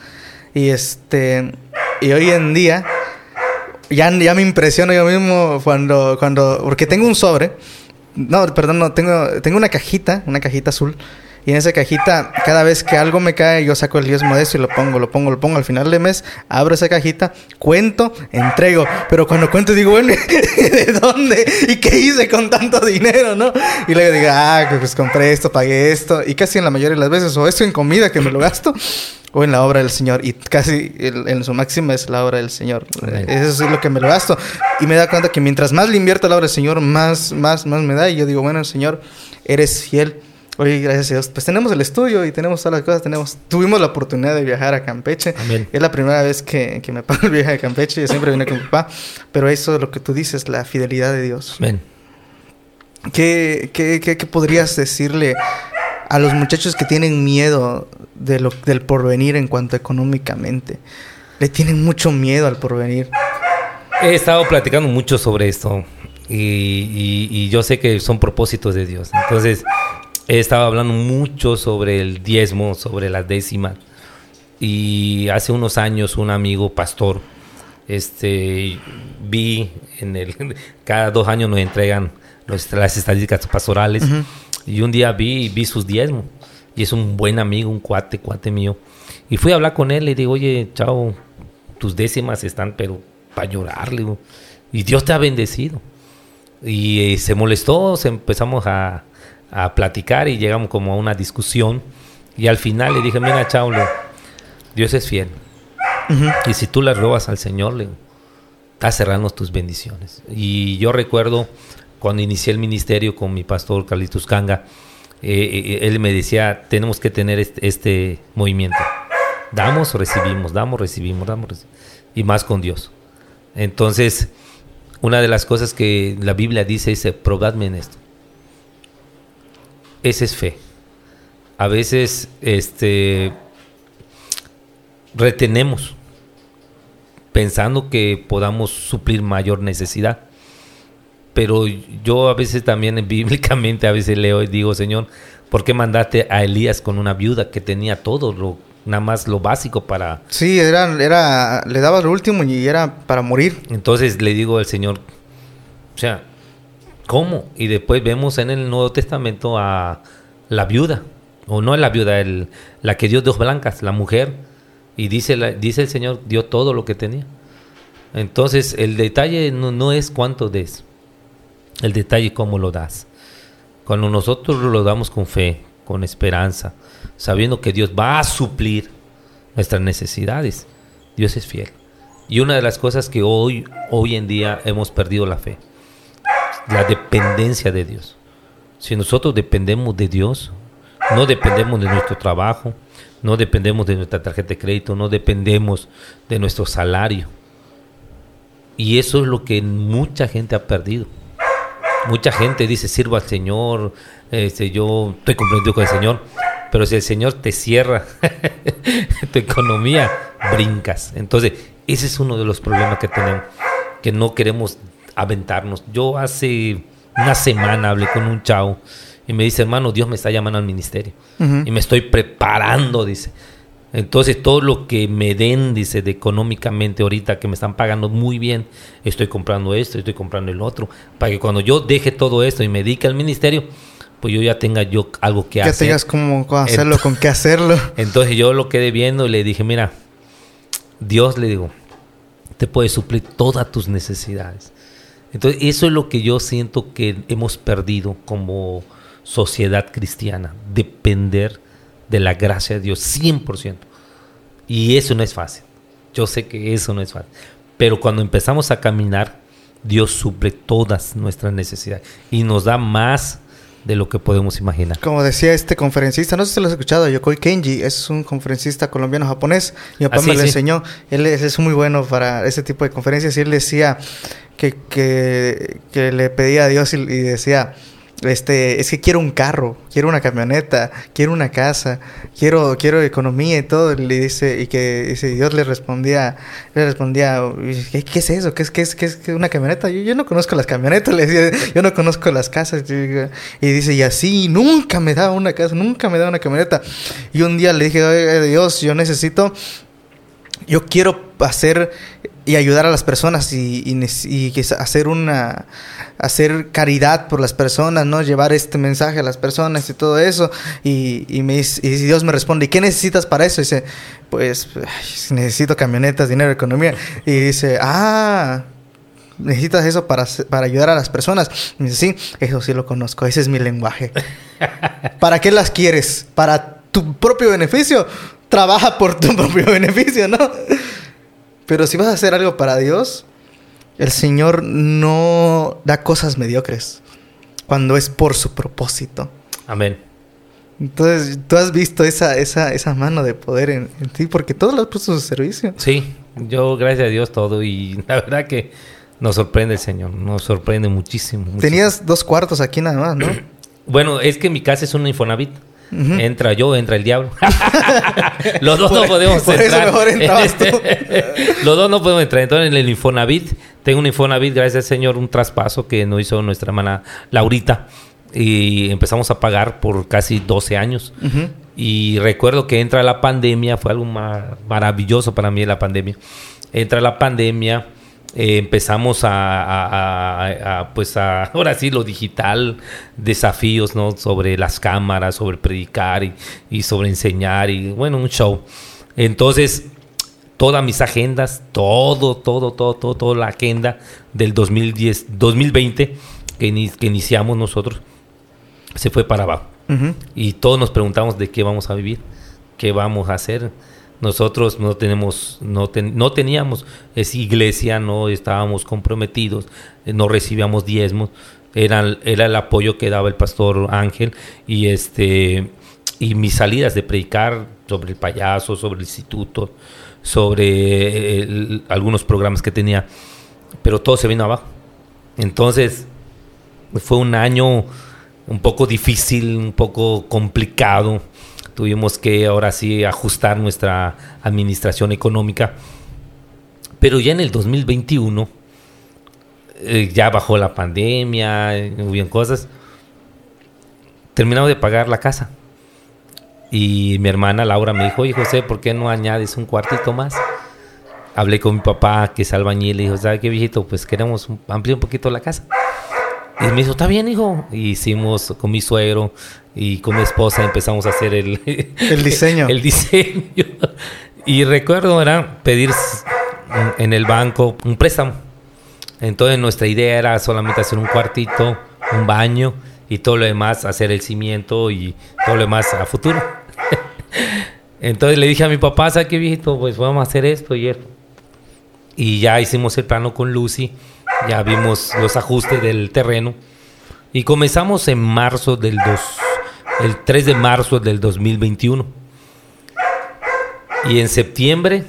Y este, y hoy en día, ya, ya me impresiona yo mismo cuando, cuando, porque tengo un sobre, no, perdón, no, tengo, tengo una cajita, una cajita azul, y en esa cajita, cada vez que algo me cae, yo saco el diezmo de eso y lo pongo, lo pongo, lo pongo. Al final del mes, abro esa cajita, cuento, entrego. Pero cuando cuento digo, bueno, ¿de dónde? ¿Y qué hice con tanto dinero, no? Y luego digo, ah, pues compré esto, pagué esto. Y casi en la mayoría de las veces, o esto en comida que me lo gasto, o en la obra del Señor. Y casi en su máxima es la obra del Señor. Eso es lo que me lo gasto. Y me da cuenta que mientras más le invierto la obra del Señor, más, más, más me da. Y yo digo, bueno, Señor, eres fiel Oye, gracias a Dios. Pues tenemos el estudio y tenemos todas las cosas. Tenemos, tuvimos la oportunidad de viajar a Campeche. Es la primera vez que, que me pago el viaje a Campeche. Yo siempre vine con mi papá. Pero eso es lo que tú dices, la fidelidad de Dios. Amén. ¿Qué, qué, qué, podrías decirle a los muchachos que tienen miedo de lo, del porvenir en cuanto económicamente? Le tienen mucho miedo al porvenir. He estado platicando mucho sobre esto. Y, y, yo sé que son propósitos de Dios. Entonces, he estado hablando mucho sobre el diezmo, sobre las décimas. Y hace unos años un amigo pastor, este, vi en el, cada dos años nos entregan las estadísticas pastorales. Y un día vi, vi sus diezmos. Y es un buen amigo, un cuate, cuate mío. Y fui a hablar con él y digo, oye, chao, tus décimas están, pero para llorarle. Y Dios te ha bendecido. Y eh, se molestó, se empezamos a, a platicar y llegamos como a una discusión. Y al final le dije, mira, Chaulo, Dios es fiel. Y si tú le robas al Señor, le estás cerrando tus bendiciones. Y yo recuerdo cuando inicié el ministerio con mi pastor Carlitos Canga, eh, eh, él me decía, tenemos que tener este, este, movimiento. Damos, recibimos, damos, recibimos, damos, y más con Dios. Entonces, una de las cosas que la Biblia dice es, probadme en esto esa es fe. A veces este, retenemos pensando que podamos suplir mayor necesidad. Pero yo a veces también bíblicamente a veces leo y digo, Señor, ¿por qué mandaste a Elías con una viuda que tenía todo, lo, nada más lo básico para... Sí, era, era, le daba lo último y era para morir. Entonces le digo al Señor, o sea, ¿Cómo? Y después vemos en el Nuevo Testamento a la viuda, o no la viuda, el, la que dio dos blancas, la mujer, y dice, la, dice el Señor, dio todo lo que tenía. Entonces, el detalle no, es cuánto des, el detalle es cómo lo das. Cuando nosotros lo damos con fe, con esperanza, sabiendo que Dios va a suplir nuestras necesidades, Dios es fiel. Y una de las cosas que hoy, hoy en día hemos perdido la fe la dependencia de Dios. Si nosotros dependemos de Dios, No dependemos de nuestro trabajo, no dependemos de nuestra tarjeta de crédito, no dependemos de nuestro salario. Y eso es lo que mucha gente ha perdido. Mucha gente dice, sirvo al Señor, este, yo estoy comprometido con el Señor, pero si el Señor te cierra tu economía, brincas. Entonces, ese es uno de los problemas que tenemos, que no queremos aventarnos. Yo hace una semana hablé con un chavo y me dice, hermano, Dios me está llamando al ministerio. Y me estoy preparando, dice. Entonces, todo lo que me den, dice, de económicamente ahorita, que me están pagando muy bien, estoy comprando esto, estoy comprando el otro, para que cuando yo deje todo esto y me dedique al ministerio, pues yo ya tenga yo algo que, hacer. Que tengas como hacerlo, con qué hacerlo. Entonces yo lo quedé viendo y le dije, mira, Dios le digo, te puede suplir todas tus necesidades. Entonces eso es lo que yo siento que hemos perdido como sociedad cristiana, depender de la gracia de Dios 100%. Y eso no es fácil. Yo sé que eso no es fácil. Pero cuando empezamos a caminar, Dios suple todas nuestras necesidades y nos da más de lo que podemos imaginar. Como decía este conferencista, no sé si lo has escuchado, Yokoi Kenji, es un conferencista colombiano-japonés. Mi papá ah, me lo enseñó. Él es, muy bueno para ese tipo de conferencias y él decía que, que, que le pedía a Dios y decía, este, es que quiero un carro, quiero una camioneta, quiero una casa, quiero, quiero economía y todo. Le dice, y que Dios le respondía, le respondía, ¿qué, es eso? ¿Qué es, qué es, qué es una camioneta? Yo, yo, no conozco las camionetas, le decía, yo no conozco las casas. Y dice, y así, nunca me da una casa, nunca me da una camioneta. Y un día le dije, Dios, yo necesito, yo quiero hacer y ayudar a las personas y, y, hacer una hacer caridad por las personas, ¿no? Llevar este mensaje a las personas y todo eso. Y, y, me, y Dios me responde, ¿y qué necesitas para eso? Y dice, pues necesito camionetas, dinero, economía. Y dice, ah, necesitas eso para, para ayudar a las personas. Y dice, sí, eso sí lo conozco, ese es mi lenguaje. ¿Para qué las quieres? ¿Para tu propio beneficio? Trabaja por tu propio beneficio, ¿no? Pero si vas a hacer algo para Dios, el Señor no da cosas mediocres cuando es por su propósito. Amén. Entonces, tú has visto esa, esa, esa mano de poder en, ti, porque todo lo has puesto a su servicio. Sí, yo gracias a Dios todo y la verdad que nos sorprende el Señor, nos sorprende muchísimo. muchísimo. Tenías dos cuartos aquí nada más, ¿no? bueno, es que mi casa es un Infonavit. Entra yo, entra el diablo. Los dos no podemos entrar. Este, los dos no podemos entrar. Entonces, en el Infonavit, tengo un Infonavit, gracias al Señor, un traspaso que nos hizo nuestra hermana Laurita. Y empezamos a pagar por casi 12 años. Y recuerdo que entra la pandemia, fue algo maravilloso para mí la pandemia. Entra la pandemia eh, empezamos a, pues a, ahora sí, lo digital, desafíos, ¿no? Sobre las cámaras, sobre predicar y, sobre enseñar y, bueno, un show. Entonces, todas mis agendas, todo, todo, todo, todo, toda la agenda del 2010, 2020 que, que iniciamos nosotros, se fue para abajo. Y todos nos preguntamos de qué vamos a vivir, qué vamos a hacer nosotros no tenemos, no, no teníamos es iglesia, no estábamos comprometidos, eh, no recibíamos diezmos, era, era el apoyo que daba el pastor Ángel y este y mis salidas de predicar sobre el payaso, sobre el instituto, sobre eh, algunos programas que tenía, pero todo se vino abajo. Entonces fue un año un poco difícil, un poco complicado tuvimos que ahora sí ajustar nuestra administración económica. Pero ya en el 2021, eh, ya bajó la pandemia, hubieron cosas, terminamos de pagar la casa. Y mi hermana Laura me dijo, oye José, ¿por qué no añades un cuartito más? Hablé con mi papá, que es albañil, y dijo, ¿sabes qué, viejito? Pues queremos ampliar un poquito la casa. Y me dijo, está bien, hijo. Y hicimos con mi suegro y con mi esposa empezamos a hacer el, el diseño. el diseño. Y recuerdo, era pedir en el banco un préstamo. Entonces nuestra idea era solamente hacer un cuartito, un baño y todo lo demás, hacer el cimiento y todo lo demás a futuro. Entonces le dije a mi papá, ¿sabes qué viejito? Pues vamos a hacer esto y esto. Y ya hicimos el plano con Lucy ya vimos los ajustes del terreno y comenzamos en marzo del, dos, el 3 de marzo del 2021. Y en septiembre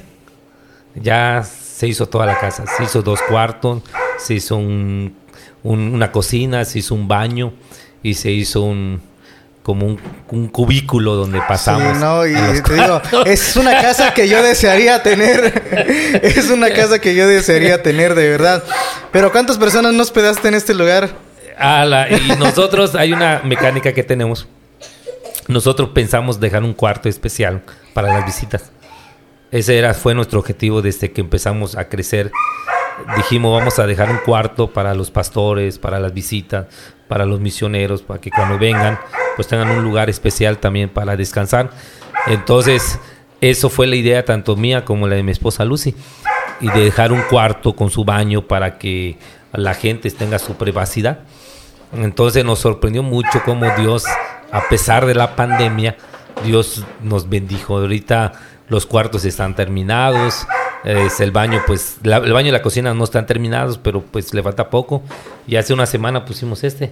ya se hizo toda la casa. Se hizo dos cuartos, se hizo una cocina, se hizo un baño y se hizo un, como un, cubículo donde pasamos. Sí, no, y te digo, es una casa que yo desearía tener. es una casa que yo desearía tener, de verdad. Pero ¿cuántas personas nos hospedaste en este lugar? y nosotros, hay una mecánica que tenemos. Nosotros pensamos dejar un cuarto especial para las visitas. Ese era, fue nuestro objetivo desde que empezamos a crecer. Dijimos, vamos a dejar un cuarto para los pastores, para las visitas, para los misioneros, para que cuando vengan, pues tengan un lugar especial también para descansar. Entonces, eso fue la idea tanto mía como la de mi esposa Lucy. Y de dejar un cuarto con su baño para que la gente tenga su privacidad. Entonces nos sorprendió mucho cómo Dios, a pesar de la pandemia, Dios nos bendijo. Ahorita los cuartos están terminados, es el baño, pues el baño y la cocina no están terminados, pero pues le falta poco. Y hace una semana pusimos este.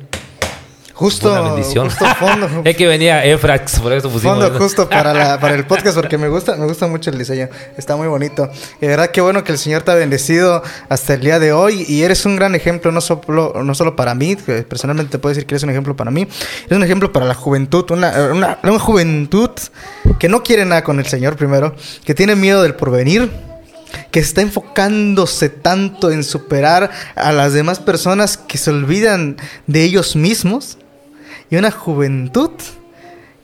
Justo, bendición. justo fondo. es que venía Efrax, por eso pusimos. Fondo justo para, para el podcast, porque me gusta, me gusta mucho el diseño. Está muy bonito. Y de verdad, qué bueno que el Señor te ha bendecido hasta el día de hoy. Y eres un gran ejemplo, no solo, no solo para mí, que personalmente te puedo decir que eres un ejemplo para mí. Eres un ejemplo para la juventud. Una, una, una juventud que no quiere nada con el Señor, primero. Que tiene miedo del porvenir que está enfocándose tanto en superar a las demás personas que se olvidan de ellos mismos y una juventud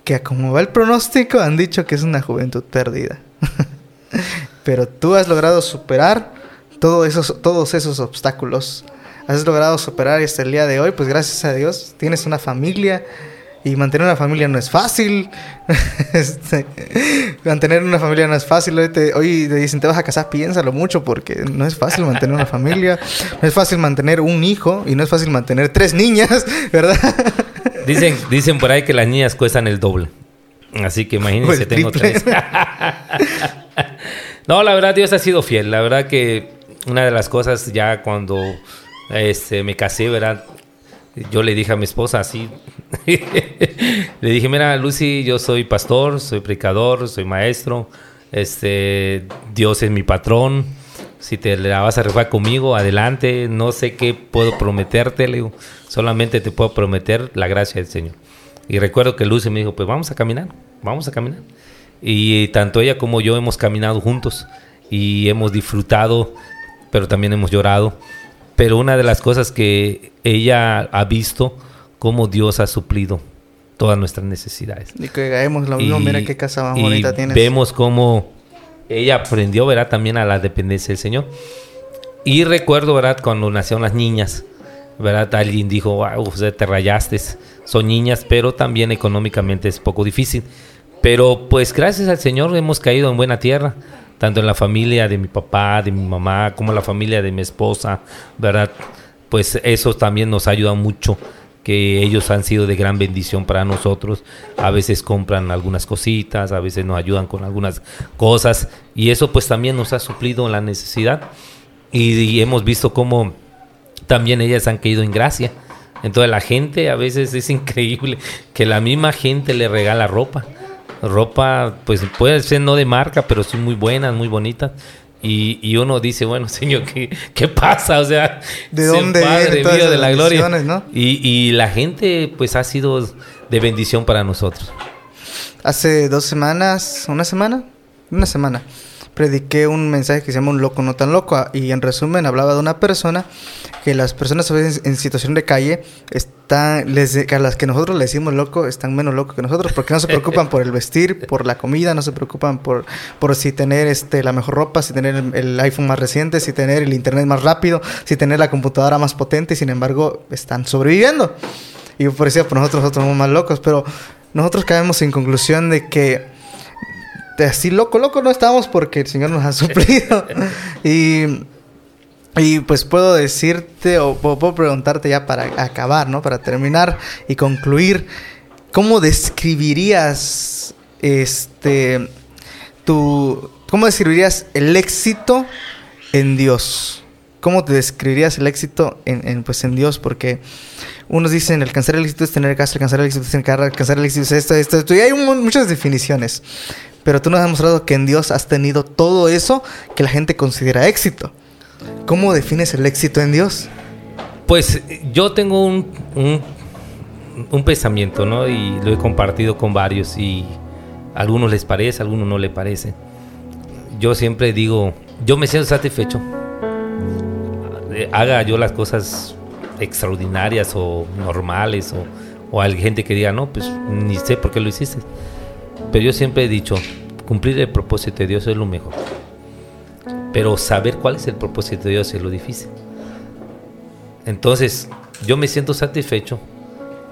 que como va el pronóstico han dicho que es una juventud perdida. Pero tú has logrado superar todos esos, todos esos obstáculos. Has logrado superar hasta el día de hoy, pues gracias a Dios tienes una familia, y mantener una familia no es fácil. Este, mantener una familia no es fácil. Hoy te, hoy te dicen, te vas a casar, piénsalo mucho porque no es fácil mantener una familia. No es fácil mantener un hijo y no es fácil mantener tres niñas, ¿verdad? Dicen, dicen por ahí que las niñas cuestan el doble. Así que imagínense, tengo tres. no, la verdad, Dios ha sido fiel. La verdad que una de las cosas ya cuando este, me casé, ¿verdad? Yo le dije a mi esposa así. le dije, mira, Lucy, yo soy pastor, soy predicador, soy maestro. Este, Dios es mi patrón si te la vas a rifar conmigo, adelante, no sé qué puedo digo, solamente te puedo prometer la gracia del Señor. Y recuerdo que Lucy me dijo, pues vamos a caminar, vamos a caminar. Y tanto ella como yo hemos caminado juntos y hemos disfrutado, pero también hemos llorado. Pero una de las cosas que ella ha visto, cómo Dios ha suplido todas nuestras necessidades. Y que hagamos lo mismo, mira qué casa más bonita tienes. Vemos cómo ella aprendió, ¿verdad? También a la dependencia del Señor. Y recuerdo, ¿verdad? Cuando nacieron las niñas, ¿verdad? Alguien dijo, wow, te rayaste, son niñas, pero también económicamente es poco difícil. Pero pues gracias al Señor hemos caído en buena tierra, tanto en la familia de mi papá, de mi mamá, como la familia de mi esposa, ¿verdad? Pues eso también nos ayuda mucho que ellos han sido de gran bendición para nosotros. A veces compran algunas cositas, a veces nos ayudan con algunas cosas y eso pues también nos ha suplido la necesidad y, hemos visto cómo también ellas han caído en gracia. Entonces la gente a veces es increíble que la misma gente le regala ropa. Ropa pues puede ser no de marca, pero sí muy buenas, muy bonitas. Y, y, uno dice, bueno, Señor, ¿qué, qué pasa? O sea, ¿de dónde Padre mío de la gloria? ¿no? Y, y, la gente, pues, ha sido de bendición para nosotros. Hace dos semanas, una semana, una semana, prediqué un mensaje que se llama Un loco no tan loco y en resumen hablaba de una persona que las personas a veces en situación de calle están, les, a las que nosotros le decimos loco están menos locos que nosotros porque no se preocupan por el vestir, por la comida, no se preocupan por, por si tener este, la mejor ropa, si tener el, iPhone más reciente, si tener el internet más rápido, si tener la computadora más potente y sin embargo están sobreviviendo. Y eso por nosotros nosotros somos más locos, pero nosotros caemos en conclusión de que así loco, loco no estamos porque el Señor nos ha suplido. y, y pues puedo decirte o puedo preguntarte ya para acabar, ¿no? Para terminar y concluir, ¿cómo describirías este tu cómo describirías el éxito en Dios? ¿Cómo te describirías el éxito en, en, pues en Dios? Porque unos dicen alcanzar el éxito es tener casa, alcanzar el éxito es tener carro, alcanzar el éxito es esto, esto, esto. Y hay muchas definiciones. Pero tú nos has demostrado que en Dios has tenido todo eso que la gente considera éxito. ¿Cómo defines el éxito en Dios? Pues yo tengo un, un, pensamiento, ¿no? Y lo he compartido con varios y a algunos les parece, a algunos no les parece. Yo siempre digo, yo me siento satisfecho. Haga yo las cosas extraordinarias o normales o, o hay gente que diga, no, pues ni sé por qué lo hiciste. Pero yo siempre he dicho, cumplir el propósito de Dios es lo mejor. Pero saber cuál es el propósito de Dios es lo difícil. Entonces, yo me siento satisfecho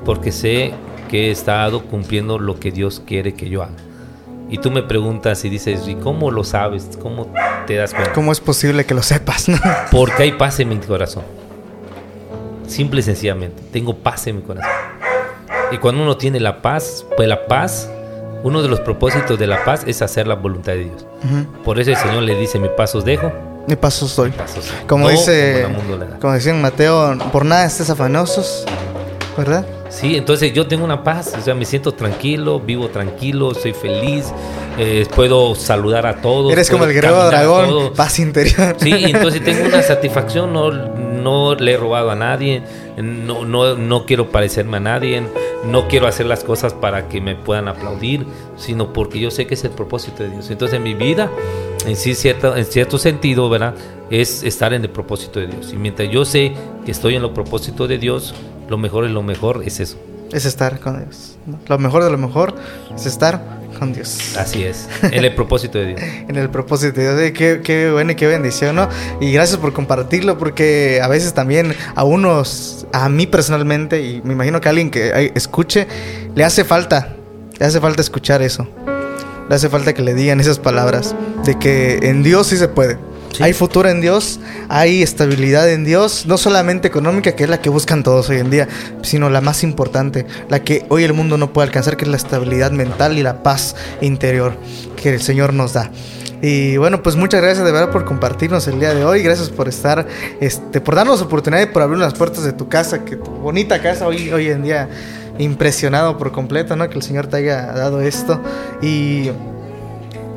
porque sé que he estado cumpliendo lo que Dios quiere que yo haga. Y tú me preguntas y dices, ¿y cómo lo sabes? ¿Cómo te das cuenta? ¿Cómo es posible que lo sepas? porque hay paz en mi corazón. Simple y sencillamente, tengo paz en mi corazón. Y cuando uno tiene la paz, pues la paz, uno de los propósitos de la paz es hacer la voluntad de Dios. Por eso el Señor le dice, mi pasos dejo. Mi pasos doy. Como dice, como decía en Mateo, por nada estés afanosos, ¿verdad? Sí, entonces yo tengo una paz, o sea, me siento tranquilo, vivo tranquilo, soy feliz, eh, puedo saludar a todos. Eres como el guerrero dragón, paz interior. Sí, entonces tengo una satisfacción, no, no le he robado a nadie, no, no, no quiero parecerme a nadie, no quiero hacer las cosas para que me puedan aplaudir, sino porque yo sé que es el propósito de Dios. Entonces en mi vida, en sí, cierto, en cierto sentido, ¿verdad? Es estar en el propósito de Dios. Y mientras yo sé que estoy en el propósito de Dios, lo mejor es lo mejor, es eso. Es estar con Dios. Lo mejor de lo mejor es estar con Dios. Así es, en el propósito de Dios. en el propósito de Dios. Qué, qué bueno y qué bendición, ¿no? Y gracias por compartirlo, porque a veces también a unos, a mí personalmente, y me imagino que a alguien que escuche, le hace falta, le hace falta escuchar eso. Le hace falta que le digan esas palabras, de que en Dios sí se puede hay futuro en Dios, hay estabilidad en Dios, no solamente económica, que es la que buscan todos hoy en día, sino la más importante, la que hoy el mundo no puede alcanzar, que es la estabilidad mental y la paz interior que el Señor nos da. Y bueno, pues muchas gracias de verdad por compartirnos el día de hoy. Gracias por estar, este, por darnos oportunidad y por abrir las puertas de tu casa, que tu bonita casa hoy, hoy en día impresionado por completo, ¿no? Que el Señor te haya dado esto. Y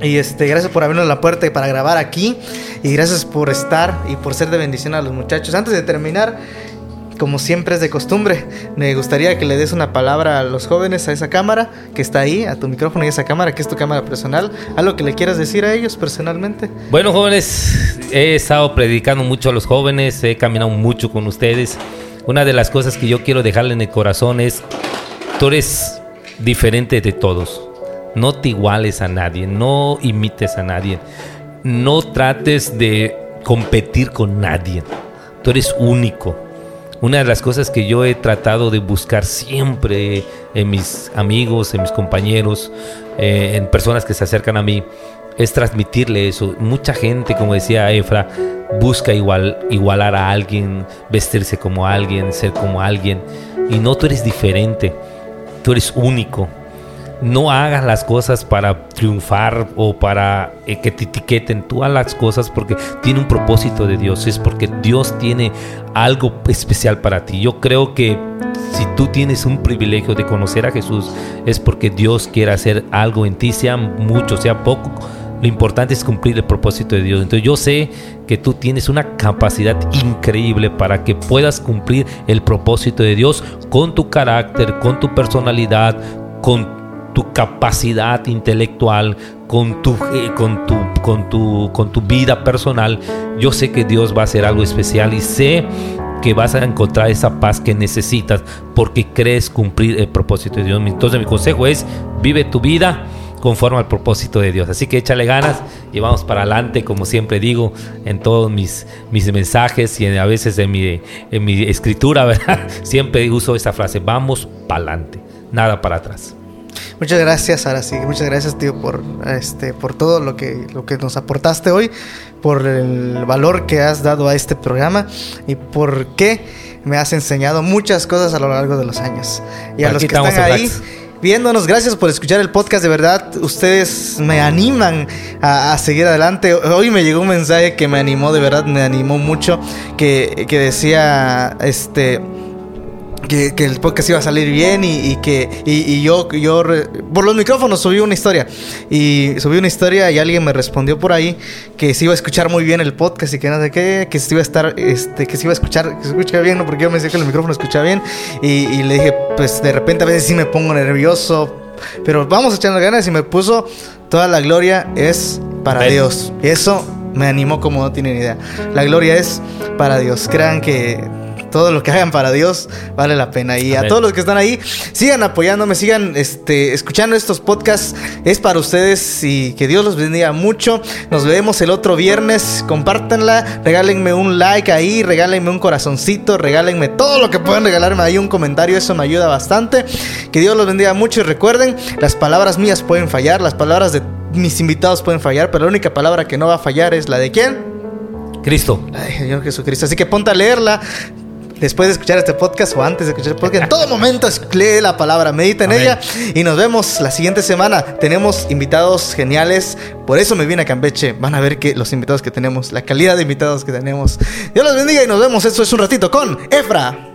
y este, gracias por abrirnos la puerta para grabar aquí. Y gracias por estar y por ser de bendición a los muchachos. Antes de terminar, como siempre es de costumbre, me gustaría que le des una palabra a los jóvenes, a esa cámara que está ahí, a tu micrófono y a esa cámara que es tu cámara personal. ¿Algo que le quieras decir a ellos personalmente? Bueno, jóvenes, he estado predicando mucho a los jóvenes, he caminado mucho con ustedes. Una de las cosas que yo quiero dejarle en el corazón es, tú eres diferente de todos no te iguales a nadie, no imites a nadie, no trates de competir con nadie. Tú eres único. Una de las cosas que yo he tratado de buscar siempre en mis amigos, en mis compañeros, eh, en personas que se acercan a mí, es transmitirle eso. Mucha gente, como decía Efra, busca igual, igualar a alguien, vestirse como alguien, ser como alguien. Y no, tú eres diferente, tú eres único no hagas las cosas para triunfar o para eh, que te etiqueten. Tú haz las cosas porque tiene un propósito de Dios. Es porque Dios tiene algo especial para ti. Yo creo que si tú tienes un privilegio de conocer a Jesús, es porque Dios quiere hacer algo en ti, sea mucho, sea poco. Lo importante es cumplir el propósito de Dios. Entonces yo sé que tú tienes una capacidad increíble para que puedas cumplir el propósito de Dios con tu carácter, con tu personalidad, con tu capacidad intelectual, con tu, eh, con, tu, con, tu, con tu vida personal, yo sé que Dios va a hacer algo especial y sé que vas a encontrar esa paz que necesitas porque crees cumplir el propósito de Dios. Entonces mi consejo es, vive tu vida conforme al propósito de Dios. Así que échale ganas y vamos para adelante, como siempre digo en todos mis, mis mensajes y a veces en mi, en mi escritura, ¿verdad? Siempre uso esa frase, vamos para adelante, nada para atrás. Muchas gracias, ahora sí. Muchas gracias, tío, por este, por todo lo que, lo que nos aportaste hoy, por el valor que has dado a este programa y por qué me has enseñado muchas cosas a lo largo de los años. Y a los que están ahí viéndonos, gracias por escuchar el podcast. De verdad, ustedes me animan a, a, seguir adelante. Hoy me llegó un mensaje que me animó, de verdad, me animó mucho, que, que decía, este que que, el podcast iba a salir bien y, que y, yo, yo por los micrófonos subí una historia y subí una historia y alguien me respondió por ahí que se iba a escuchar muy bien el podcast y que no sé qué, que se iba a estar, este, que se iba a escuchar, que se escucha bien, ¿no? porque yo me decía que el micrófono escucha bien y, y le dije, pues de repente a veces sí me pongo nervioso, pero vamos echando ganas y me puso toda la gloria es para Dios. Eso me animó como no tienen idea. La gloria es para Dios. Crean que todo lo que hagan para Dios vale la pena. Y a todos los que están ahí, sigan apoyándome, sigan este, escuchando estos podcasts. Es para ustedes y que Dios los bendiga mucho. Nos vemos el otro viernes. Compártanla, regálenme un like ahí, regálenme un corazoncito, regálenme todo lo que puedan regalarme ahí, un comentario. Eso me ayuda bastante. Que Dios los bendiga mucho y recuerden, las palabras mías pueden fallar, las palabras de mis invitados pueden fallar, pero la única palabra que no va a fallar es la de quién? Cristo. La de Señor Jesucristo. Así que ponte a leerla, después de escuchar este podcast o antes de escuchar el podcast, en todo momento lee la palabra, medita en ella y nos vemos la siguiente semana. Tenemos invitados geniales, por eso me vine a Campeche. Van a ver que los invitados que tenemos, la calidad de invitados que tenemos. Dios los bendiga y nos vemos. Esto es un ratito con Efra.